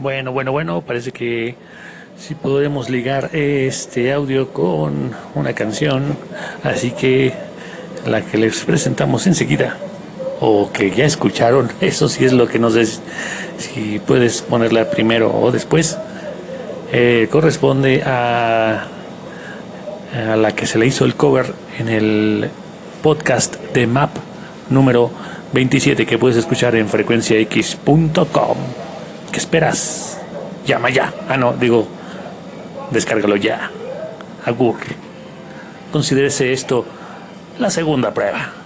Bueno, bueno, bueno, parece que sí podemos ligar este audio con una canción, así que la que les presentamos enseguida, o que ya escucharon, eso sí es lo que nos des, si puedes ponerla primero o después, eh, corresponde a, a la que se le hizo el cover en el podcast de MAP número 27 que puedes escuchar en frecuenciax.com. ¿Qué esperas? Llama ya. Ah, no, digo, descárgalo ya. Agur. Considérese esto la segunda prueba.